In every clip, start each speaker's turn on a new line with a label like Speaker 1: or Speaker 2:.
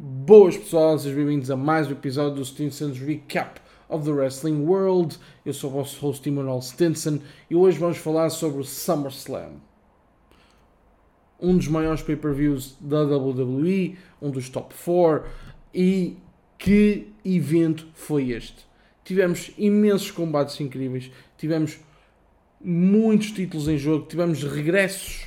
Speaker 1: Boas pessoal, sejam bem-vindos a mais um episódio do Stinson's Recap of the Wrestling World. Eu sou o vosso host Emmanuel Stinson e hoje vamos falar sobre o SummerSlam. Um dos maiores pay-per-views da WWE, um dos top 4 e que evento foi este? Tivemos imensos combates incríveis, tivemos muitos títulos em jogo, tivemos regressos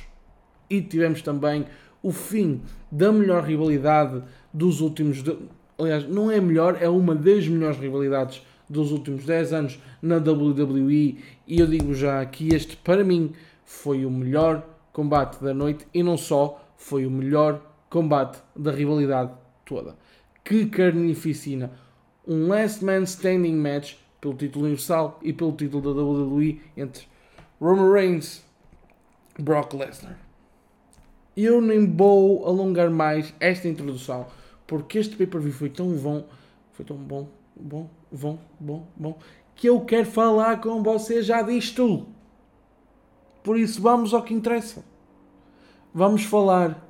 Speaker 1: e tivemos também o fim da melhor rivalidade dos últimos. De... Aliás, não é melhor, é uma das melhores rivalidades dos últimos 10 anos na WWE. E eu digo já que este, para mim, foi o melhor combate da noite e não só, foi o melhor combate da rivalidade toda. Que carnificina! Um Last Man Standing match pelo título universal e pelo título da WWE entre Roman Reigns e Brock Lesnar. Eu nem vou alongar mais esta introdução porque este pay-per-view foi tão bom, foi tão bom, bom, bom, bom, bom, que eu quero falar com você já disto. Por isso vamos ao que interessa. Vamos falar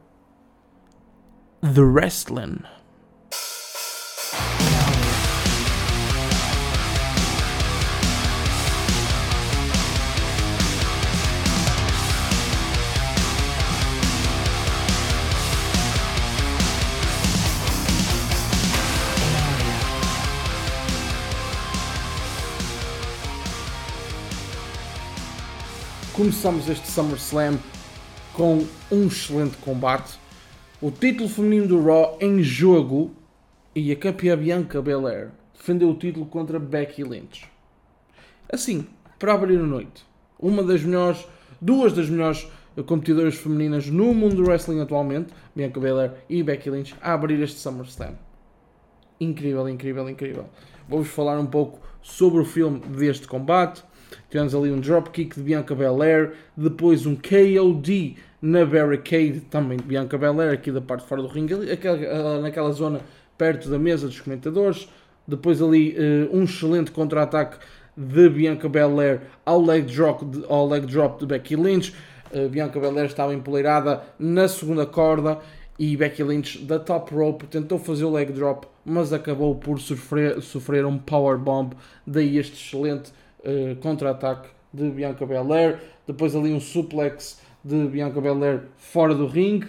Speaker 1: The Wrestling. Começamos este SummerSlam com um excelente combate. O título feminino do Raw em jogo e a campeã Bianca Belair defendeu o título contra Becky Lynch. Assim, para abrir a noite, uma das melhores, duas das melhores competidoras femininas no mundo do wrestling atualmente, Bianca Belair e Becky Lynch, a abrir este SummerSlam. Incrível, incrível, incrível. Vou-vos falar um pouco sobre o filme deste combate, Tivemos ali um dropkick de Bianca Belair, depois um KOD na barricade também de Bianca Belair, aqui da parte de fora do ringue, aquela, naquela zona perto da mesa dos comentadores. Depois ali uh, um excelente contra-ataque de Bianca Belair ao leg drop de, ao leg drop de Becky Lynch. Uh, Bianca Belair estava empoleirada na segunda corda e Becky Lynch da top rope tentou fazer o leg drop, mas acabou por sofrer, sofrer um power bomb. Daí este excelente uh, contra-ataque de Bianca Belair, depois ali um suplex de Bianca Belair fora do ringue,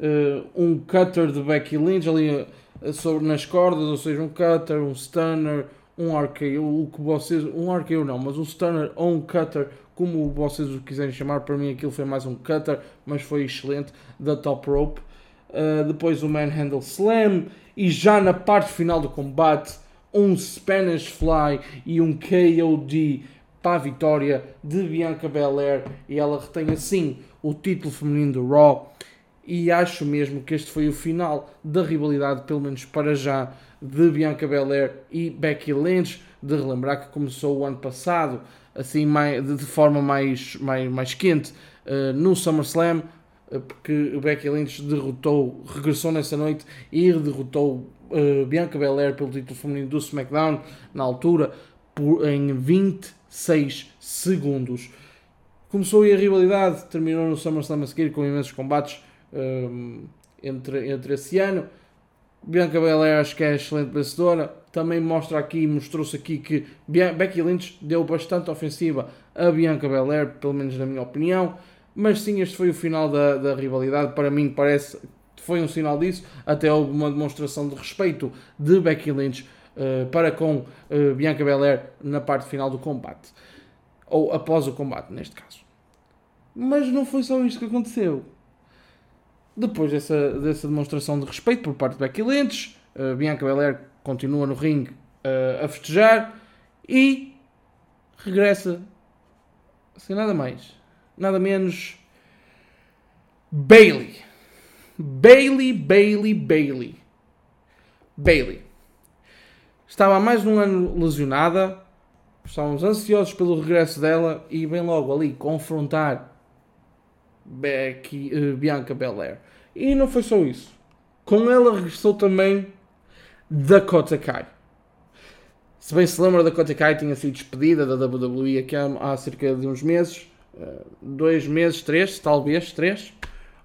Speaker 1: uh, um cutter de Becky Lynch ali uh, sobre, nas cordas, ou seja, um cutter, um stunner, um RKO, o que vocês, um RKO não, mas um stunner ou um cutter, como vocês o quiserem chamar, para mim aquilo foi mais um cutter, mas foi excelente, da top rope. Uh, depois o Manhandle Slam e já na parte final do combate um Spanish Fly e um KOD para a vitória de Bianca Belair. E ela retém assim o título feminino do Raw. E acho mesmo que este foi o final da rivalidade, pelo menos para já, de Bianca Belair e Becky Lynch, de relembrar que começou o ano passado assim de forma mais, mais, mais quente uh, no SummerSlam, uh, porque Becky Lynch derrotou, regressou nessa noite e derrotou uh, Bianca Belair pelo título feminino do SmackDown na altura por, em 26 segundos. Começou aí a rivalidade, terminou no SummerSlam a seguir com imensos combates um, eh, entre, entre esse ano. Bianca Belair acho que é excelente vencedora. Também mostra aqui, mostrou-se aqui que Becky Lynch deu bastante ofensiva a Bianca Belair, pelo menos na minha opinião. Mas sim, este foi o final da, da rivalidade. Para mim parece foi um sinal disso. Até houve uma demonstração de respeito de Becky Lynch uh, para com uh, Bianca Belair na parte final do combate. Ou após o combate, neste caso. Mas não foi só isto que aconteceu. Depois dessa, dessa demonstração de respeito por parte de Becky Lynch, uh, Bianca Belair continua no ringue a festejar e regressa sem nada mais, nada menos Bailey Bailey, Bailey, Bailey. Bailey. Estava há mais de um ano lesionada. Estávamos ansiosos pelo regresso dela e vem logo ali confrontar Becky, uh, Bianca Belair. E não foi só isso. Com ela regressou também Dakota Kai. Se bem se lembra, Dakota Kai tinha sido despedida da WWE aqui há, há cerca de uns meses. Uh, dois meses, três, talvez, três.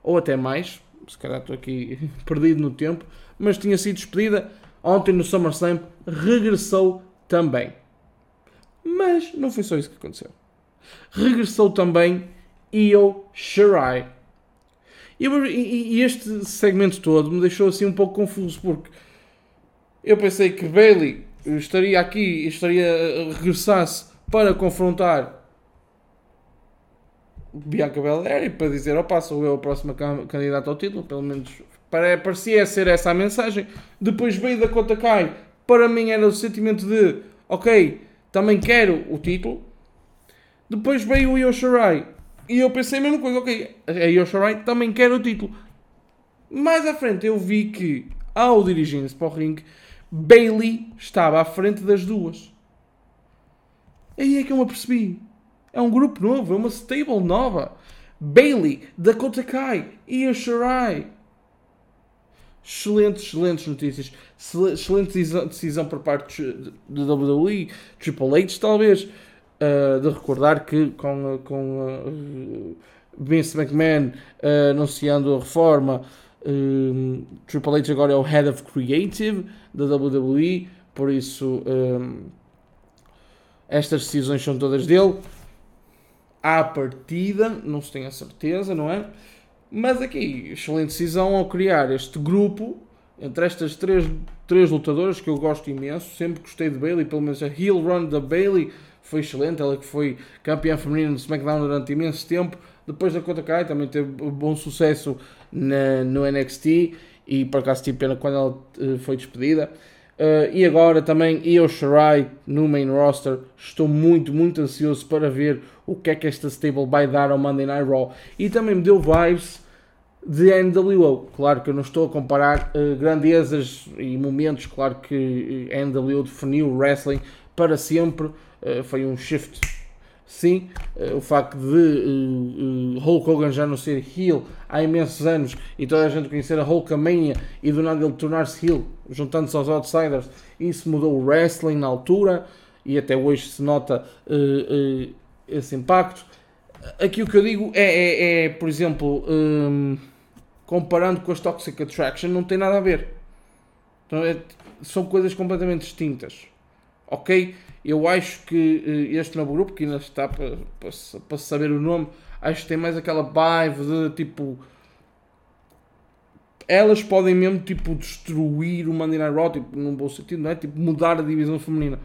Speaker 1: Ou até mais se calhar estou aqui perdido no tempo, mas tinha sido despedida. Ontem no SummerSlam regressou também. Mas não foi só isso que aconteceu. Regressou também Io Shirai. E, este segmento todo me deixou assim um pouco confuso porque eu pensei que Bailey estaria aqui, estaria regressasse para confrontar Bianca Belair e para dizer, opa, sou eu a próxima candidata ao título, pelo menos parecia ser essa a mensagem. Depois veio da conta Kai, para mim era o sentimento de, ok, também quero o título. Depois veio o Yoshirai e eu pensei a mesma coisa, ok, a Yoshirai também quer o título. Mais à frente eu vi que, ao dirigir-se para o ringue, Bailey estava à frente das duas. Aí é que eu me apercebi. É um grupo novo, é uma stable nova. Bailey, Dakota Kai e a Shirai. Excelentes, excelentes notícias. Excelente decisão por parte de WWE, Triple H talvez. Uh, de recordar que com, com uh, Vince McMahon uh, anunciando a reforma, Triple H agora é o Head of Creative da WWE, por isso estas decisões são todas dele. À partida, não se tem a certeza, não é? Mas aqui, excelente decisão ao criar este grupo entre estas três, três lutadoras que eu gosto imenso. Sempre gostei de Bailey, pelo menos a heel run da Bailey foi excelente. Ela que foi campeã feminina no SmackDown durante imenso tempo. Depois da Kota Kai também teve bom sucesso na, no NXT e por acaso tive pena quando ela uh, foi despedida. Uh, e agora também Io Shirai no main roster. Estou muito, muito ansioso para ver o que é que esta stable vai dar ao Monday Night Raw. E também me deu vibes de NWO. Claro que eu não estou a comparar uh, grandezas e momentos. Claro que NWO definiu o wrestling para sempre. Uh, foi um shift Sim, eh, o facto de Hulk Hogan já não ser heel há imensos anos e toda a gente conhecer a Hulkamania e do nada ele tornar-se heel, juntando-se aos Outsiders, isso mudou o wrestling na altura e até hoje se nota uh, uh, esse impacto. Aqui o que eu digo é, é, é por exemplo, um, comparando com as Toxic Attraction, não tem nada a ver. Então, é, são coisas completamente distintas. Ok? Eu acho que uh, este novo grupo, que ainda está para, para, para saber o nome, acho que tem mais aquela vibe de tipo. Elas podem mesmo tipo destruir o Monday Night Raw, tipo, num bom sentido, não é? Tipo, mudar a divisão feminina.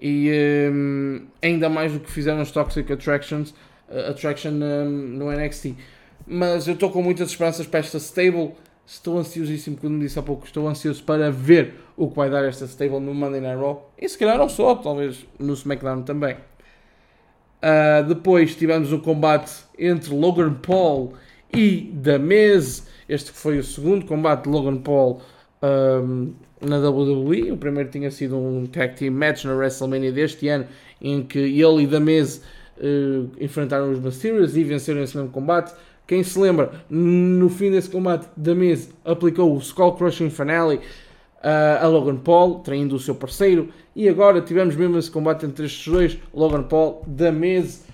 Speaker 1: E um, ainda mais do que fizeram os Toxic Attractions, uh, Attraction um, no NXT. Mas eu estou com muitas esperanças para esta stable Estou ansiosíssimo, como disse há pouco, estou ansioso para ver o que vai dar esta stable no Monday Night Raw. E se calhar não só, talvez no SmackDown também. Uh, depois tivemos o combate entre Logan Paul e The Miz. Este foi o segundo combate de Logan Paul um, na WWE. O primeiro tinha sido um tag team match na WrestleMania deste ano, em que ele e The Miz uh, enfrentaram os Mysterios e venceram esse mesmo combate. Quem se lembra, no fim desse combate, da Miz aplicou o Skull Crushing Finale uh, a Logan Paul, traindo o seu parceiro. E agora tivemos mesmo esse combate entre estes dois, Logan Paul, da Miz.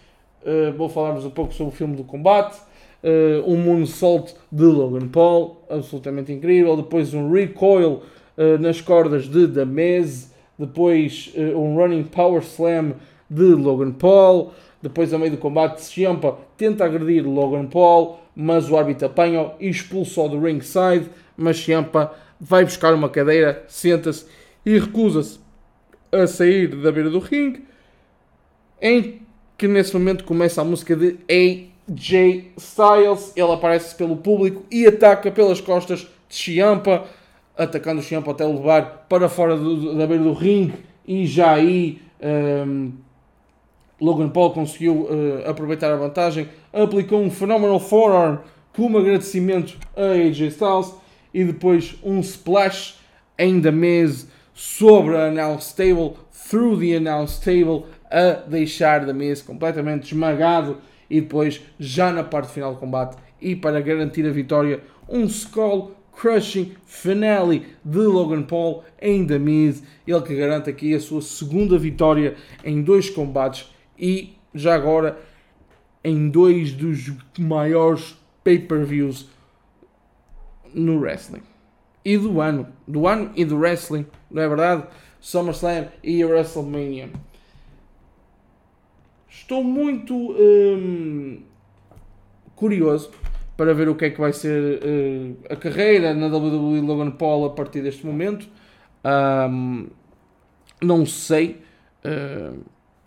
Speaker 1: Uh, vou falar-vos um pouco sobre o filme do combate. Uh, um moonsault de Logan Paul, absolutamente incrível. Depois um recoil uh, nas cordas de Miz. Depois uh, um running power slam de Logan Paul. Depois, a meio do combate, Ciampa tenta agredir Logan Paul, mas o árbitro apanha e expulsa-o do ringside. Mas Ciampa vai buscar uma cadeira, senta-se e recusa-se a sair da beira do ringue. Em que nesse momento começa a música de AJ Styles. Ele aparece pelo público e ataca pelas costas de Ciampa, atacando o Ciampa até levar para fora do, da beira do ringue. E já aí. Um, Logan Paul conseguiu uh, aproveitar a vantagem, aplicou um phenomenal forearm como agradecimento a AJ Styles e depois um splash The Miz sobre a Announce Table, through the Announce Table, a deixar The Miz completamente esmagado e depois, já na parte final do combate e para garantir a vitória, um Skull Crushing Finale de Logan Paul em The Miz, ele que garante aqui a sua segunda vitória em dois combates e já agora em dois dos maiores pay-per-views no wrestling. E do ano. Do ano e do wrestling, não é verdade? SummerSlam e WrestleMania. Estou muito hum, curioso para ver o que é que vai ser uh, a carreira na WWE Logan Paul a partir deste momento. Um, não sei. Uh,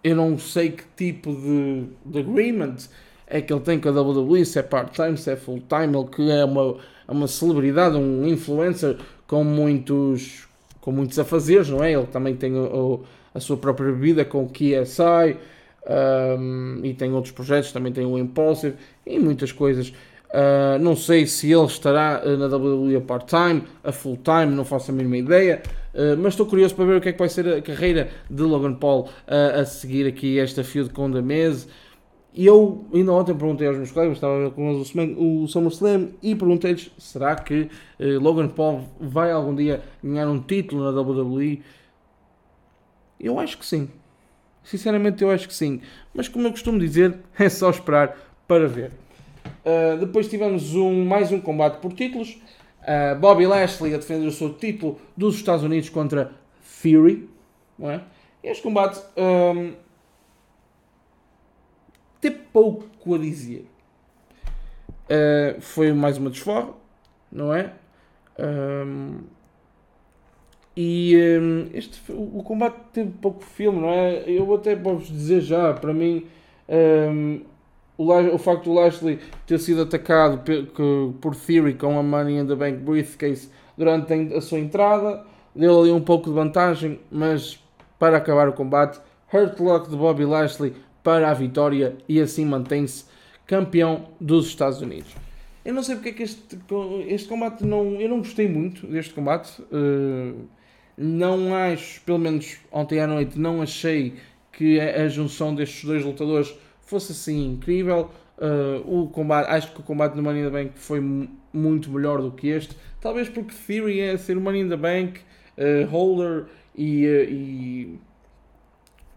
Speaker 1: eu não sei que tipo de, de agreement é que ele tem com a WWE, se é part-time, se é full-time, ele que é uma, é uma celebridade, um influencer com muitos, com muitos afazeres, não é? Ele também tem o, o, a sua própria vida com o KSI um, e tem outros projetos, também tem o Impulsive e muitas coisas. Uh, não sei se ele estará uh, na WWE a part-time, a full-time, não faço a mínima ideia, uh, mas estou curioso para ver o que é que vai ser a carreira de Logan Paul a seguir aqui esta feud com The Miz. E eu ainda ontem perguntei aos meus colegas, estava a ver com eles o SummerSlam e perguntei-lhes: será que Logan Paul vai algum dia ganhar um título na WWE? Eu acho que sim. Sinceramente, eu acho que sim. Mas como eu costumo dizer, é só esperar para ver. Uh, depois tivemos um, mais um combate por títulos. Uh, Bobby Lashley a defender o seu título dos Estados Unidos contra Fury. Não é? Este combate um, tem pouco a dizer. Uh, foi mais uma desforra, não é? Um, e um, este, o, combate teve pouco filme, não é? Eu até posso dizer já, para mim, um, o, o facto do Lashley ter sido atacado por Theory com a Money in the Bank briefcase durante a sua entrada, deu ali um pouco de vantagem, mas para acabar o combate, Hurt Lock de Bobby Lashley para a vitória e assim mantém-se campeão dos Estados Unidos. Eu não sei porque é que este, este combate não. Eu não gostei muito deste combate. Uh, não acho, pelo menos ontem à noite, não achei que a, junção destes dois lutadores fosse assim incrível. Uh, o combate, acho que o combate no Money in the Bank foi muito melhor do que este. Talvez porque Theory é ser o Money in the Bank uh, holder e, uh, e,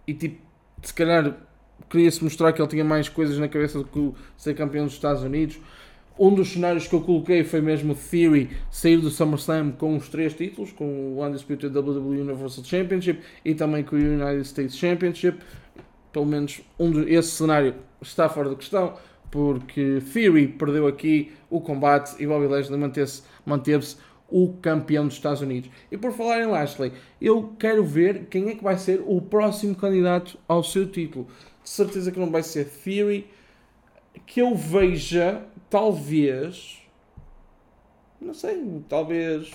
Speaker 1: e tipo, se calhar queria-se mostrar que ele tinha mais coisas na cabeça do que ser campeão dos Estados Unidos. Um dos cenários que eu coloquei foi mesmo Theory sair do SummerSlam com os três títulos, com o Undisputed WWE Universal Championship e também com o United States Championship pelo menos um de, esse cenário está fora de questão, porque Theory perdeu aqui o combate e Bobby Lashley manteve-se manteve o campeão dos Estados Unidos. E por falar em Lashley, eu quero ver quem é que vai ser o próximo candidato ao seu título. De certeza que não vai ser Theory, que eu veja, talvez, não sei, talvez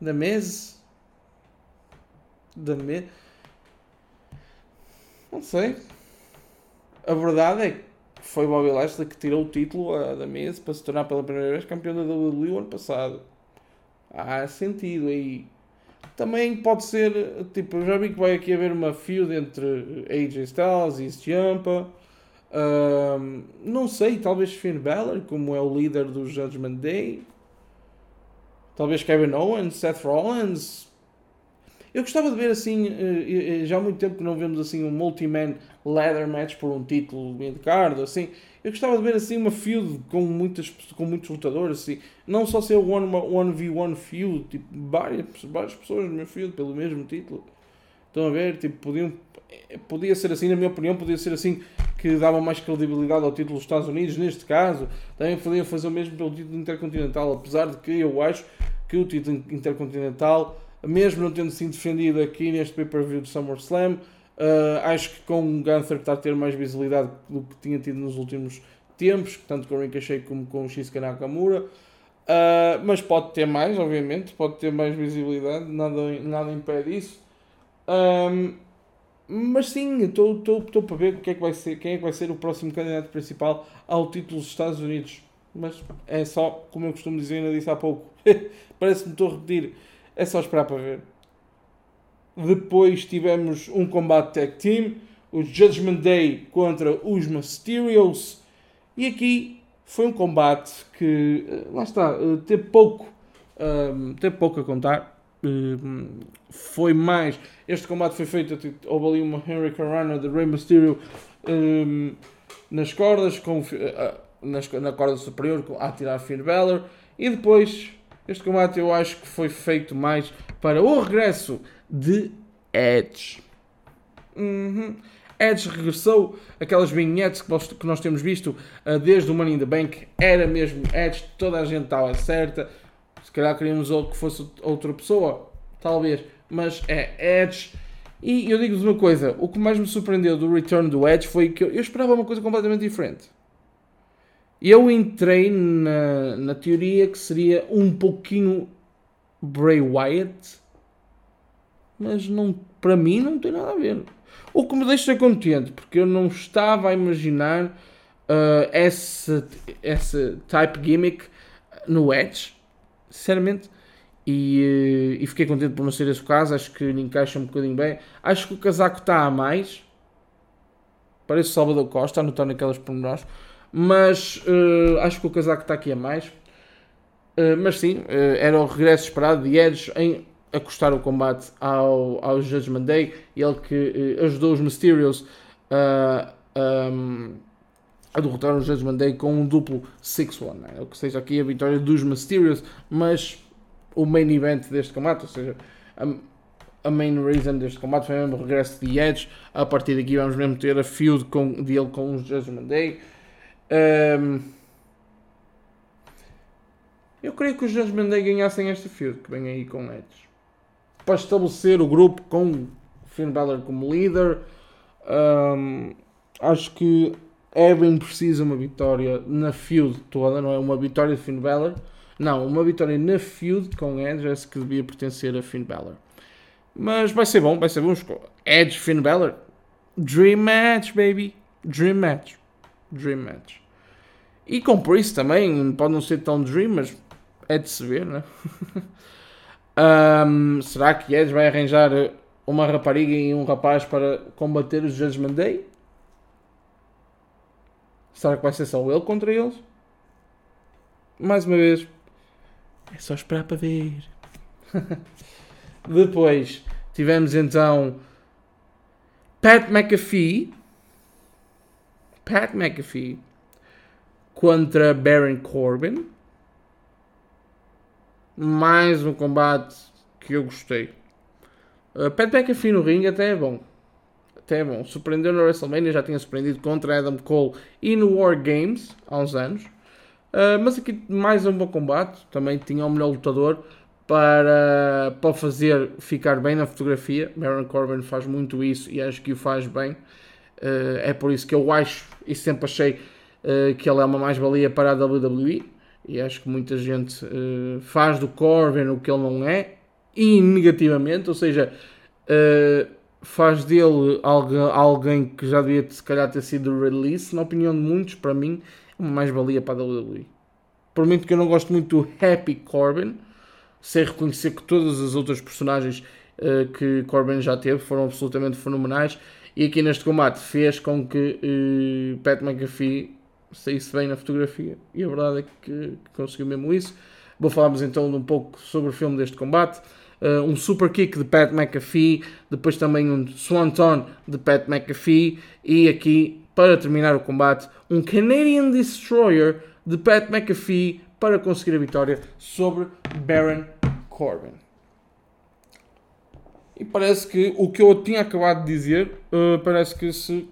Speaker 1: da mesa, da mesa não sei. A verdade é que foi Bobby Lashley que tirou o título da mesa para se tornar pela primeira vez campeão da WWE o ano passado. Há sentido aí. Também pode ser, tipo, já vi que vai aqui haver uma feud entre AJ Styles e Ciampa. Não sei, talvez Finn Balor, como é o líder do Judgment Day. Talvez Kevin Owens, Seth Rollins. Eu gostava de ver assim, eh, eh, já há muito tempo que não vemos assim um multi-man ladder match por um título mid-card, assim. Eu gostava de ver assim uma feud com, muitas, com muitos lutadores, assim. Não só ser one, 1v1 feud, tipo, várias, várias pessoas no meu feud pelo mesmo título. Estão a ver? Tipo, podiam, eh, podia ser assim, na minha opinião, podia ser assim que dava mais credibilidade ao título dos Estados Unidos, neste caso. Também podia fazer o mesmo pelo título intercontinental, apesar de que eu acho que o título intercontinental mesmo não tendo sido defendido aqui neste pay-per-view do SummerSlam, uh, acho que com o Gunther está a ter mais visibilidade do que tinha tido nos últimos tempos, tanto com o Ricochet como com o Shinsuke Nakamura. Uh, mas pode ter mais, obviamente, pode ter mais visibilidade, nada, nada impede isso. Um, mas sim, estou para ver o que é que vai ser, quem é que vai ser o próximo candidato principal ao título dos Estados Unidos. Mas é só, como eu costumo dizer, ainda disse há pouco, parece-me estou a repetir é só esperar para ver. Depois tivemos um combate tag team, o Judgment Day contra os Mysterios. E aqui foi um combate que, eh, lá está, eh, teve pouco, um, teve pouco a contar. Ehm, foi mais. Este combate foi feito. Houve ali uma Henry Carrana de Rey Mysterio um, ehm, nas cordas, com, uh, nas, na corda superior, a tirar Finn Balor E depois, este combate eu acho que foi feito mais para o regresso de Edge. Uhum. Edge regressou, aquelas vinhetes que nós, que nós temos visto uh, desde o Money in the Bank, era mesmo Edge, toda a gente estava certa. Se calhar queríamos que fosse outra pessoa, talvez, mas é Edge. E eu digo-vos uma coisa: o que mais me surpreendeu do return do Edge foi que eu, eu esperava uma coisa completamente diferente. Eu entrei na, na teoria que seria um pouquinho Bray Wyatt, mas não, para mim não tem nada a ver. O que me deixa contente, porque eu não estava a imaginar uh, esse, esse type gimmick no Edge, sinceramente. E, uh, e, fiquei contente por não ser esse o caso. Acho que encaixa um bocadinho bem. Acho que o casaco está a mais. Parece Salvador Costa, anotando aquelas pormenores. Mas uh, acho que o casaco está aqui a mais. Uh, mas sim, era o regresso esperado de Edge em acostar o combate ao, ao Judgment Day, ele que uh, ajudou os Mysterios a, um, a derrotar o Judgment Day com um duplo 6-1. Né? Que seja aqui a vitória dos Mysterios, mas o main event deste combate, ou seja, a, a main reason deste combate foi mesmo o regresso de Edge. A partir daqui vamos mesmo ter a feud com, dele com o Judgment Day. Um, eu creio que os Judgment Day ganhassem esta feud que vem aí com Edge para estabelecer o grupo com Finn Balor como líder. Um, acho que bem preciso uma vitória na feud toda, não é uma vitória de Finn Balor. Não, uma vitória na feud com Edge, essa que devia pertencer a Finn Balor. Mas vai ser bom, vai ser bom. Edge, Finn Balor. Dream match, baby. Dream match. Dream match. E com Priest também, pode não ser tão dream, mas é de se ver, né? Um, será que Edge vai arranjar uma rapariga e um rapaz para combater os Judgment Day? Será que vai ser só ele contra eles? Mais uma vez, é só esperar para ver. Depois tivemos então Pat McAfee. Pat McAfee contra Baron Corbin mais um combate que eu gostei. Uh, Pat McAfee no ringue até é bom. Bom. Surpreendeu na WrestleMania, já tinha surpreendido contra Adam Cole e no War Games há uns anos. Uh, mas aqui mais um bom combate. Também tinha o melhor lutador para, para fazer ficar bem na fotografia. Baron Corbin faz muito isso e acho que o faz bem. Uh, é por isso que eu acho e sempre achei uh, que ele é uma mais-valia para a WWE e acho que muita gente faz do Corbin o que ele não é, e negativamente, ou seja, uh, faz dele alguém, que já devia se calhar ter sido release, na opinião de muitos, para mim, é uma mais-valia para a WWE. Por que eu não gosto muito do Happy Corbin, sei reconhecer que todas as outras personagens uh, que Corbin já teve foram absolutamente fenomenais, e aqui neste combate fez com que Pat McAfee saísse bem na fotografia e a verdade é que, que conseguiu mesmo isso. Vou falarmos então um pouco sobre o filme deste combate. Uh, um super kick de Pat McAfee, depois também um swanton de Pat McAfee e aqui para terminar o combate um Canadian Destroyer de Pat McAfee para conseguir a vitória sobre Baron Corbin. E parece que o que eu tinha acabado de dizer uh, parece que se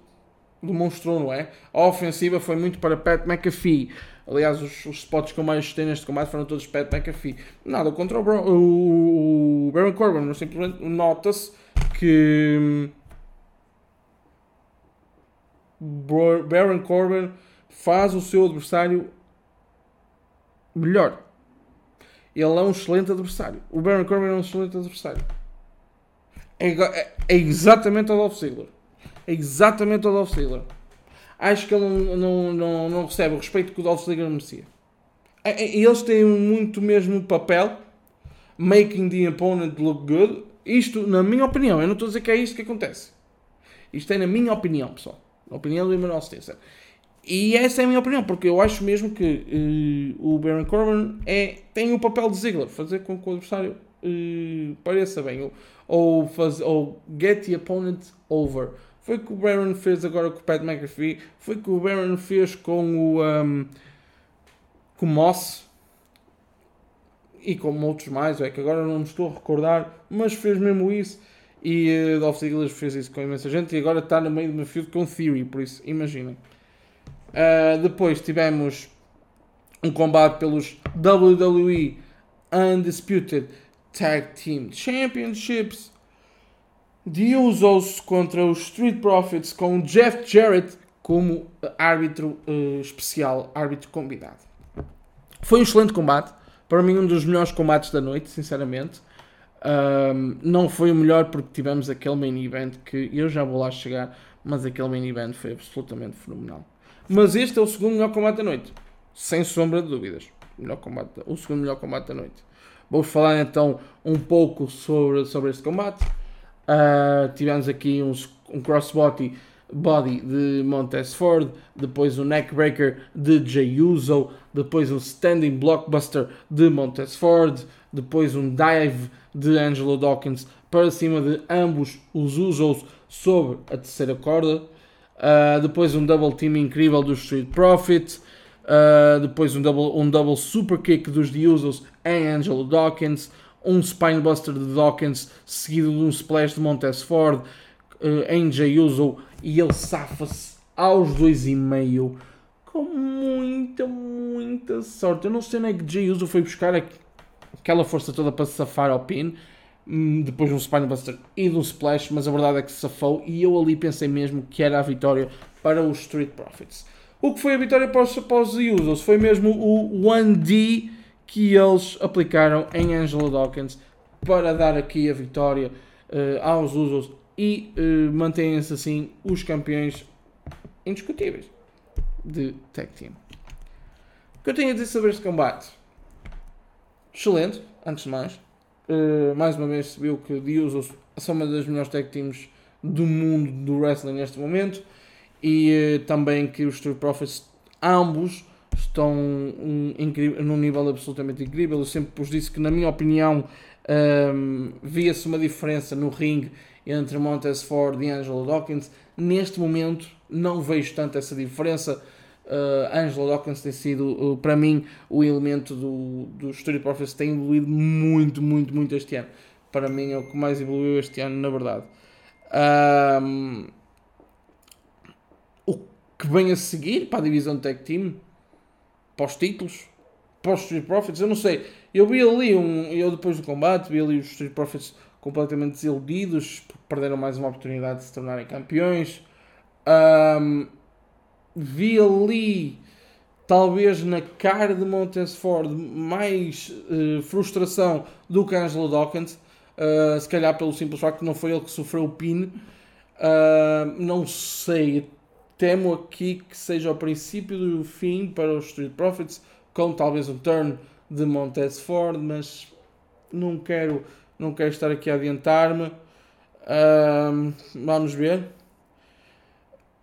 Speaker 1: demonstrou, não é? A ofensiva foi muito para Pat McAfee. Aliás, os, os spots que eu mais gostei neste combate foram todos Pat McAfee. Nada contra o, o, o Baron Corbin, mas simplesmente nota-se que hum, Baron Corbin faz o seu adversário melhor. Ele é um excelente adversário. O Baron Corbin é um excelente adversário. É, é, é exatamente o Dolph Ziggler é exatamente o Dolph Ziggler. Acho que ele não, não, não, não recebe o respeito que o Dolph Ziggler merecia. Eles têm muito mesmo papel, making the opponent look good. Isto, na minha opinião, eu não estou a dizer que é isto que acontece. Isto é na minha opinião, pessoal. Na opinião do Emmanuel Stinson. E essa é a minha opinião, porque eu acho mesmo que uh, o Baron Corbin é, tem o papel de Ziggler, fazer com que o adversário uh, pareça bem, ou, ou, faz, ou get the opponent over. Foi que o Baron fez agora com o Pat McAfee. Foi que o Baron fez com o, um, com o Moss. e como outros mais, é que agora não me estou a recordar, mas fez mesmo isso. E uh, Dolph Ziggler fez isso com imensa gente e agora está no meio de uma feud com Theory, por isso imaginem. Uh, depois tivemos um combate pelos WWE Undisputed Tag Team Championships. The Usos contra os Street Profits com Jeff Jarrett como árbitro uh, especial, árbitro convidado. Foi um excelente combate. Para mim, um dos melhores combates da noite, sinceramente. Um, não foi o melhor porque tivemos aquele main event que eu já vou lá chegar, mas aquele main event foi absolutamente fenomenal. Mas este é o segundo melhor combate da noite, sem sombra de dúvidas. Melhor combate, o segundo melhor combate da noite. Vou falar então um pouco sobre, sobre este combate. Uh, tivemos aqui uns, um crossbody body de Montez Ford, depois o neckbreaker de Jay Uso, depois um standing blockbuster de Montez Ford, depois um dive de Angelo Dawkins para cima de ambos os Usos sobre a terceira corda, uh, depois um double team incrível dos Street Profits, uh, depois um double, um double super kick dos The Usos em Angelo Dawkins, um spinebuster de Dawkins seguido de um splash de Montez Ford uh, em Jay Uso e ele safa-se aos dois e meio com muita, muita sorte. Eu não sei nem é que Jay Uso foi buscar aquela força toda para safar ao pin, hum, depois de um Spinebuster e de um Splash, mas a verdade é que se safou e eu ali pensei mesmo que era a vitória para os Street Profits. O que foi a vitória para os, para os Usos foi mesmo o 1D que eles aplicaram em Angela Dawkins para dar aqui a vitória uh, aos Usos e uh, mantêm-se assim os campeões indiscutíveis de Tag Team. O que eu tenho a dizer sobre este combate? Excelente, antes de mais. Uh, mais uma vez se viu que The Usos são uma das melhores tag teams do mundo do wrestling neste momento e uh, também que os Street Profits ambos estão um, num nível absolutamente incrível. Eu sempre vos disse que, na minha opinião, um, via-se uma diferença no ringue entre Montez Ford e Angelo Dawkins. Neste momento, não vejo tanto essa diferença. Uh, Angelo Dawkins tem sido, uh, para mim, o elemento do, do Street Profits tem evoluído muito, muito, muito este ano. Para mim é o que mais evoluiu este ano, na verdade. Um, o que vem a seguir para a divisão Tag Team, para os títulos, para os Street Profits, eu não sei. Eu vi ali, um, eu depois do combate, vi ali os Street Profits completamente desiludidos, perderam mais uma oportunidade de se tornarem campeões. Um, vi ali, talvez na cara de Montesford, mais uh, frustração do que Angelo Dawkins. Uh, se calhar pelo simples facto que não foi ele que sofreu o pin. Uh, não sei. Temo aqui que seja o princípio do fim para os Street Profits, com talvez um turn de Montez Ford, mas não quero, não quero estar aqui a adiantar-me. Uh, vamos ver.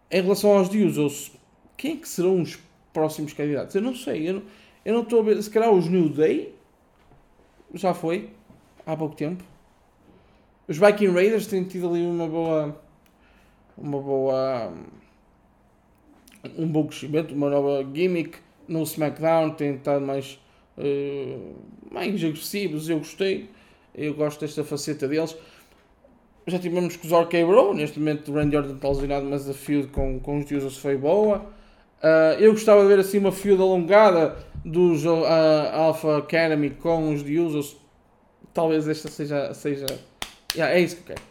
Speaker 1: Em relação aos Usos, quem é que serão os próximos candidatos? Eu não sei. Eu não, eu não estou a ver. Se calhar os New Day já foi há pouco tempo. Os Viking Raiders têm tido ali uma boa. Uma boa. Um bom crescimento, uma nova gimmick no SmackDown. Têm estado mais. Uh, mais agressivos. Eu gostei. Eu gosto desta faceta deles já tivemos com os RK Bro, neste momento o Randy Orton está lesionado, mas a feud com, com os Usos foi boa. Uh, eu gostava de ver assim uma feud alongada dos uh, Alpha Academy com os Usos. Talvez esta seja. seja yeah, é isso que eu quero.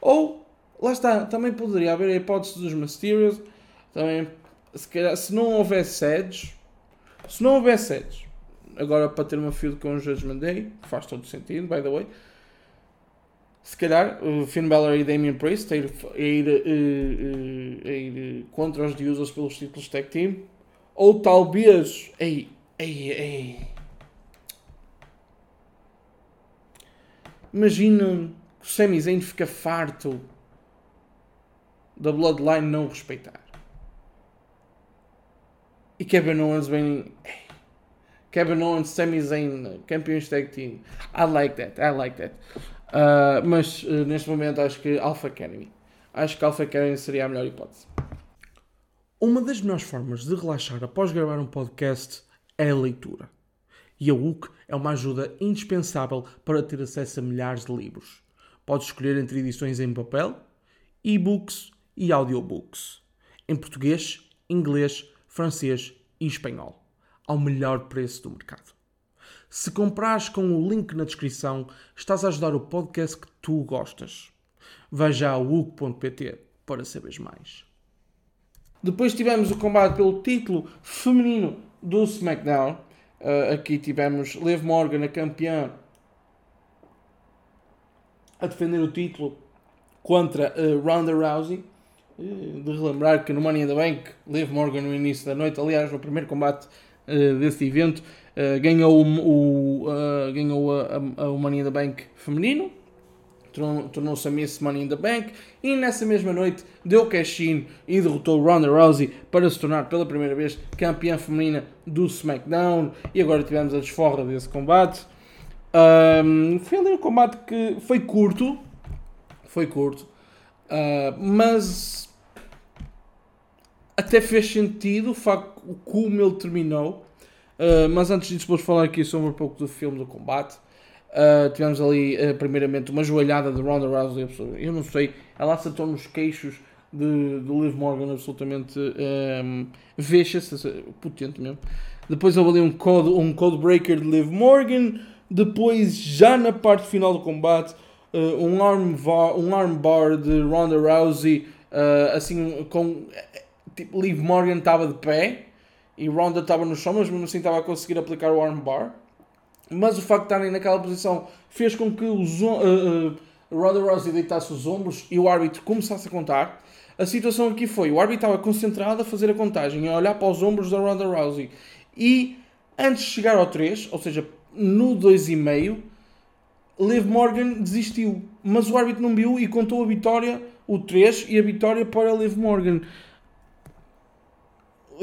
Speaker 1: Ou, lá está, também poderia haver a hipótese dos Mysterios. Também, se, calhar, se não houver sedes, se não houver sedes, agora para ter uma feud com o Judgment Day, faz todo sentido, by the way se calhar o Finn Balor e Damian Priest a ir, a ir, a ir, a ir contra os Usos pelos títulos tag team ou talvez ei, ei, ei. imagina que o Sami Zayn fica farto da Bloodline não respeitar e Kevin Owens vem Kevin Owens, Sami Zayn campeões tag team I like that, I like that Uh, mas uh, neste momento acho que Alpha Academy. Acho que Alpha Academy seria a melhor hipótese. Uma das melhores formas de relaxar após gravar um podcast é a leitura. E a UC é uma ajuda indispensável para ter acesso a milhares de livros. Podes escolher entre edições em papel, e-books e audiobooks, em português, inglês, francês e espanhol, ao melhor preço do mercado. Se comprares com o link na descrição, estás a ajudar o podcast que tu gostas. Veja a UC.pt para saberes mais. Depois tivemos o combate pelo título feminino do SmackDown. Uh, aqui tivemos Liv Morgan, a campeã, a defender o título contra uh, Ronda Rousey. Uh, de relembrar que no Money in the Bank, Liv Morgan no início da noite, aliás, no primeiro combate uh, desse evento, ganhou, o, ganhou a, a, o Money in the Bank feminino, tornou-se a Miss Money in the Bank e nessa mesma noite deu cash-in e derrotou Ronda Rousey para se tornar pela primeira vez campeã feminina do SmackDown e agora tivemos a desforra desse combate. Um, foi ali um combate que foi curto, foi curto, uh, mas até fez sentido o facto como ele terminou. Uh, mas antes disso, vou falar aqui sobre um pouco do filme do combate. Uh, tivemos ali, uh, primeiramente, uma joelhada de Ronda Rousey. Eu não sei, ela acertou nos queixos de, de Liv Morgan, absolutamente um, vicious, potente mesmo. Depois houve ali um code, um code breaker de Liv Morgan. Depois, já na parte final do combate, um, arm um arm bar de Ronda Rousey, assim, com. Tipo, Liv Morgan estava de pé e Ronda estava no chão, mas mesmo assim estava a conseguir aplicar o arm bar mas o facto de estarem naquela posição fez com que o uh, uh, Ronda Rousey deitasse os ombros e o árbitro começasse a contar. A situação aqui foi: o árbitro estava concentrado a fazer a contagem, a olhar para os ombros da Ronda Rousey. E antes de chegar ao 3, ou seja, no 2,5, Liv Morgan desistiu. Mas o árbitro não viu e contou a vitória, o 3 e a vitória para Liv Morgan.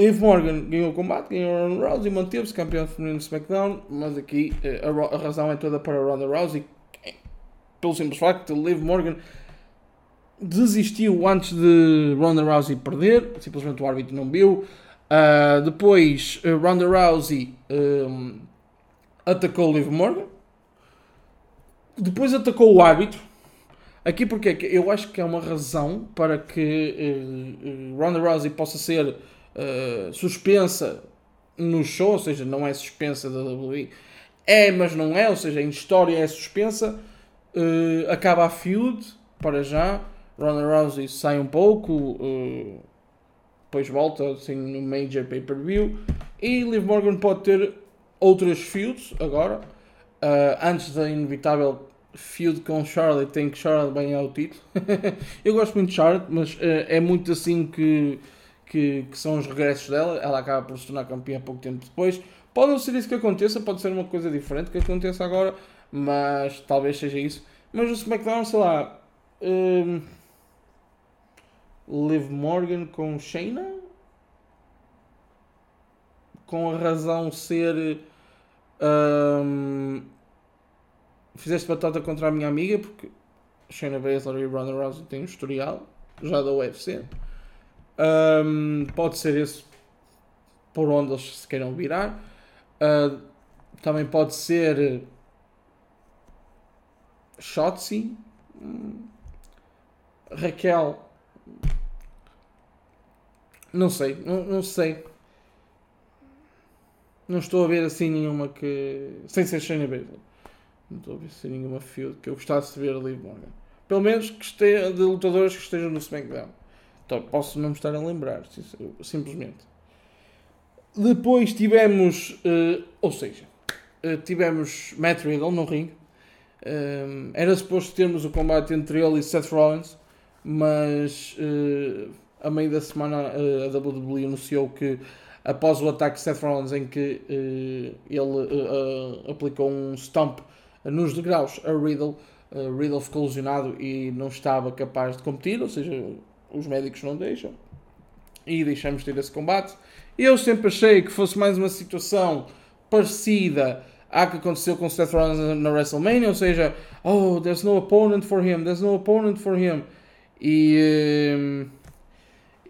Speaker 1: Liv Morgan ganhou o combate, ganhou a Ronda Rousey, manteve-se campeão feminino do SmackDown, mas aqui eh, a, a, razão é toda para a Ronda Rousey, pelo simples facto de Liv Morgan desistiu antes de Ronda Rousey perder, simplesmente o árbitro não viu. Uh, depois uh, Ronda Rousey um, atacou Liv Morgan, depois atacou o árbitro. Aqui porque eu acho que é uma razão para que uh, Ronda Rousey possa ser uh, suspensa no show, ou seja, não é suspensa da WWE. É, mas não é, ou seja, em história é suspensa. Uh, acaba a feud, para já. Ronda Rousey sai um pouco, uh, depois volta assim, no Major Pay-Per-View. E Liv Morgan pode ter outras feuds agora. Uh, antes da inevitável feud com Charlotte, tem que Charlotte ganhar o título. Eu gosto muito de Charlotte, mas é muito assim que que, que, são os regressos dela, ela acaba por se tornar campeã pouco tempo depois. Pode não ser isso que aconteça, pode ser uma coisa diferente que aconteça agora, mas talvez seja isso. Mas o SmackDown, sei lá. Um, Liv Morgan com Shayna? Com a razão ser. Um, fizeste batata contra a minha amiga, porque Shayna Baszler e Ronda Rousey têm um historial já da UFC. Um, pode ser esse por onde eles se queiram virar. Uh, também pode ser Shotzi, Raquel. Não sei, não, não, sei. Não estou a ver assim nenhuma que. Sem ser Shayna Baszler. Não estou a ver assim nenhuma field que eu gostasse de ver ali. Pelo menos que esteja, de lutadores que estejam no SmackDown. Então, posso não me estar a lembrar, simplesmente. Depois tivemos, uh, ou seja, uh, tivemos Matt Riddle no ringue. Uh, era suposto termos o combate entre ele e Seth Rollins, mas a meio da semana a WWE anunciou que após o ataque de Seth Rollins em que ele aplicou um stomp nos degraus a Riddle, Riddle ficou lesionado e não estava capaz de competir, ou seja, os médicos não deixam. E deixamos de ter esse combate. Eu sempre achei que fosse mais uma situação parecida à que aconteceu com Seth Rollins na WrestleMania, ou seja, oh, there's no opponent for him, there's no opponent for him. E, um,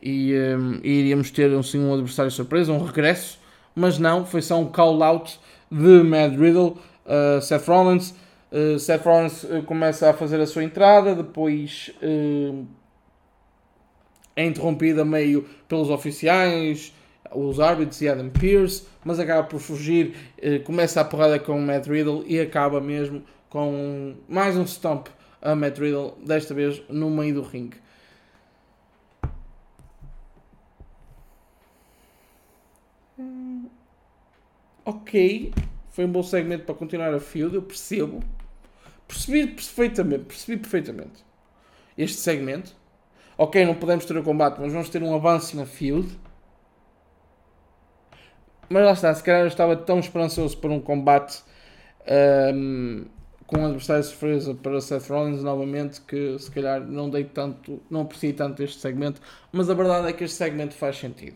Speaker 1: e, um, e iríamos ter assim, um adversário surpresa, um regresso, mas não, foi só um call-out de Mad Riddle, uh, Seth Rollins. Uh, Seth Rollins uh, começa a fazer a sua entrada, depois é interrompida meio pelos oficiais, os árbitros e Adam Pearce, mas acaba por fugir, começa a porrada com o Matt Riddle e acaba mesmo com mais um stomp a Matt Riddle, desta vez no meio do ringue. Ok, foi um bom segmento para continuar a feud, eu percebo. Percebi perfeitamente, percebi perfeitamente este segmento. Ok, não podemos ter o combate, mas vamos ter um avanço na feud. Mas lá está, se calhar eu estava tão esperançoso por um combate um, com um adversário surpresa para Seth Rollins novamente que se calhar não dei tanto, não apreciei tanto este segmento, mas a verdade é que este segmento faz sentido.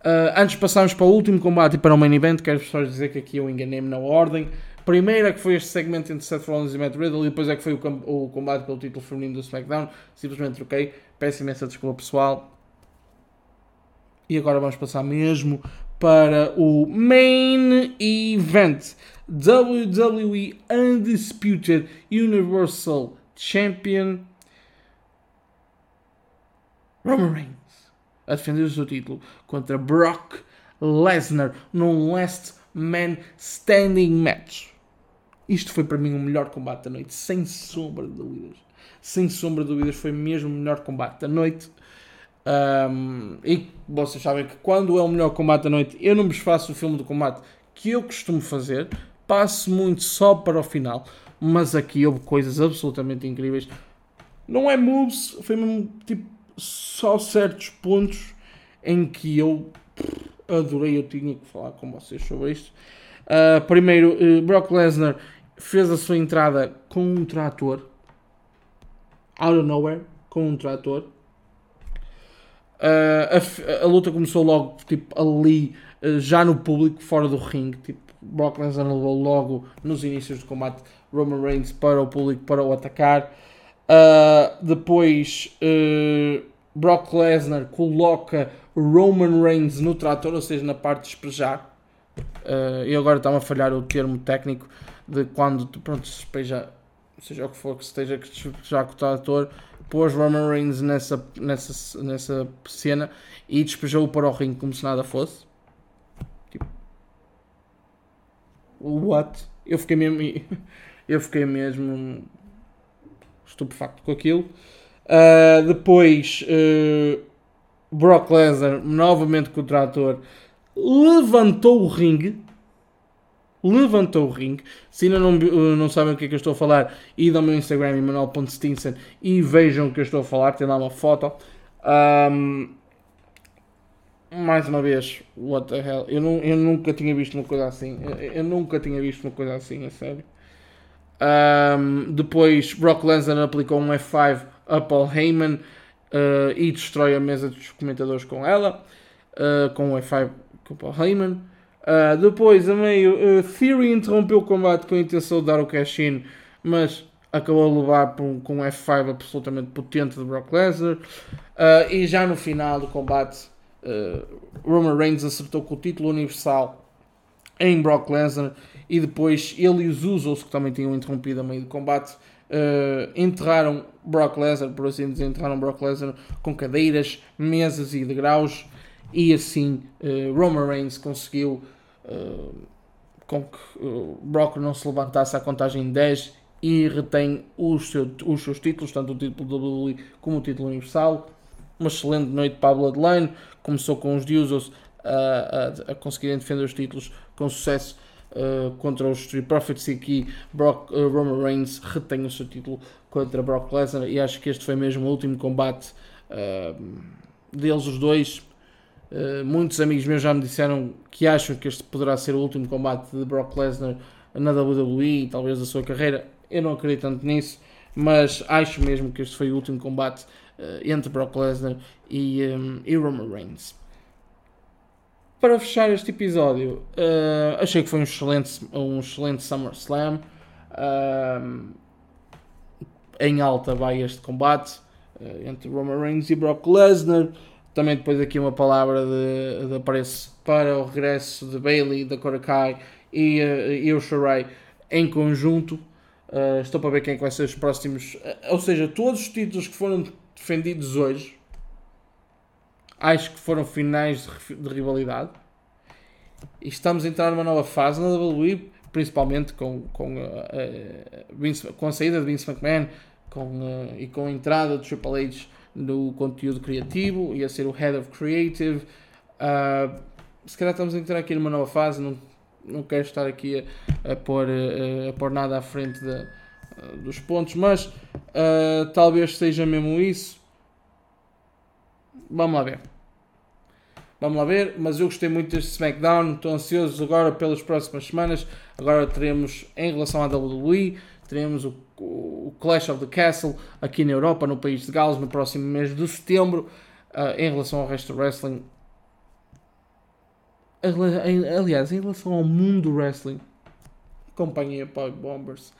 Speaker 1: Uh, antes de passarmos para o último combate e para o main event, quero só dizer que aqui eu enganei-me na ordem. Primeiro é que foi este segmento entre Seth Rollins e Matt Riddle e depois é que foi o, o combate pelo título feminino do SmackDown. Simplesmente troquei. Peço imensa desculpa pessoal. E agora vamos passar mesmo para o main event. WWE Undisputed Universal Champion Roman Reigns a defender o seu título contra Brock Lesnar num Last Man Standing Match. Isto foi para mim o melhor combate da noite, sem sombra de dúvidas. Sem sombra de dúvidas, foi mesmo o melhor combate da noite. Um, e vocês sabem que quando é o melhor combate da noite, eu não vos faço o filme do combate que eu costumo fazer, passo muito só para o final, mas aqui houve coisas absolutamente incríveis. Não é moves, foi mesmo tipo só certos pontos em que eu adorei, eu tinha que falar com vocês sobre isto. Uh, primeiro, uh, Brock Lesnar fez a sua entrada com um trator, out of nowhere, com um trator. Uh, a, a, luta começou logo tipo, ali, já no público, fora do ringue. Tipo, Brock Lesnar levou logo nos inícios do combate Roman Reigns para o público para o atacar. Uh, depois, uh, Brock Lesnar coloca Roman Reigns no trator, ou seja, na parte de despejar. Uh, e agora está-me a falhar o termo técnico de quando pronto, despeja, seja o que for que esteja despejar com o trator, pôs Roman Reigns nessa, nessa, nessa cena e despejou-o para o ringue como se nada fosse. Tipo, what? Eu fiquei mesmo, eu fiquei mesmo estupefacto com aquilo. Uh, depois, uh, Brock Lesnar, novamente com o trator, levantou o ringue. Levantou o ringue. Se ainda não, não sabem o que é que eu estou a falar, idam ao meu Instagram, Emanuel.stinson, e vejam o que eu estou a falar. Tem lá uma foto. Um, mais uma vez, what the hell? Eu, não, eu nunca tinha visto uma coisa assim. Eu, eu nunca tinha visto uma coisa assim, a sério. Um, depois Brock Lesnar aplicou um F5 a Paul Heyman uh, e destrói a mesa dos comentadores com ela, uh, com o F5 com Paul Heyman. Uh, depois, a meio, Theory interrompeu o combate com a intenção de dar o cash-in, mas acabou a levar um, com um F5 absolutamente potente de Brock Lesnar. e já no final do combate, Roman Reigns acertou com o título universal em Brock Lesnar e depois ele e os Usos, que também tinham interrompido a meio do combate, uh, enterraram Brock Lesnar, por assim dizer, enterraram Brock Lesnar com cadeiras, mesas e degraus e assim uh, Roman Reigns conseguiu uh, com que Brock não se levantasse à contagem 10 e retém os, seu, os seus títulos, tanto o título WWE como o título Universal. Uma excelente noite para a Bloodline. Começou com os Usos a, a, a conseguirem defender os títulos com sucesso uh, contra os Street Profits e aqui Brock, uh, Roman Reigns retém o seu título contra Brock Lesnar e acho que este foi mesmo o último combate uh, deles os dois. Muitos amigos meus já me disseram que acham que este poderá ser o último combate de Brock Lesnar na WWE, talvez da sua carreira. Eu não acredito tanto nisso, mas acho mesmo que este foi o último combate entre Brock Lesnar e, um, e Roman Reigns para fechar este episódio, uh, achei que foi um excelente, um excelente SummerSlam. Uh, em alta vai este combate uh, entre Roman Reigns e Brock Lesnar. Também depois aqui uma palavra de, de apreço para o regresso de Bailey, da Korakai e, uh, e o Shirai em conjunto. Uh, estou para ver quem é vai ser os próximos. Uh, ou seja, todos os títulos que foram defendidos hoje acho que foram finais de, de rivalidade. E estamos a entrar numa nova fase na WWE, principalmente com, com, uh, Vince, com a saída de Vince McMahon com, e com a entrada de Triple H no conteúdo criativo, ia ser o Head of Creative. se calhar estamos a entrar aqui numa nova fase, não, não quero estar aqui a, a, pôr, a, a pôr nada à frente de, dos pontos, mas uh, talvez seja mesmo isso. Vamos lá ver. Vamos lá ver, mas eu gostei muito deste SmackDown, estou ansioso agora pelas próximas semanas. Agora teremos, em relação à WWE, teremos o, o Clash of the Castle aqui na Europa, no país de Gales, no próximo mês de setembro. Uh, em relação ao resto do wrestling, aliás, em relação ao mundo do wrestling, acompanhei a Bombers.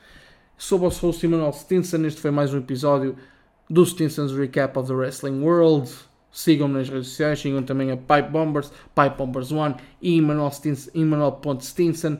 Speaker 1: Sou o host Emanuel Stinson. Este foi mais um episódio do Stinson's Recap of the Wrestling World. Sigam-me nas redes sociais, sigam também a Pipe Bombers, Pipe Bombers One e Emanuel.Stinson.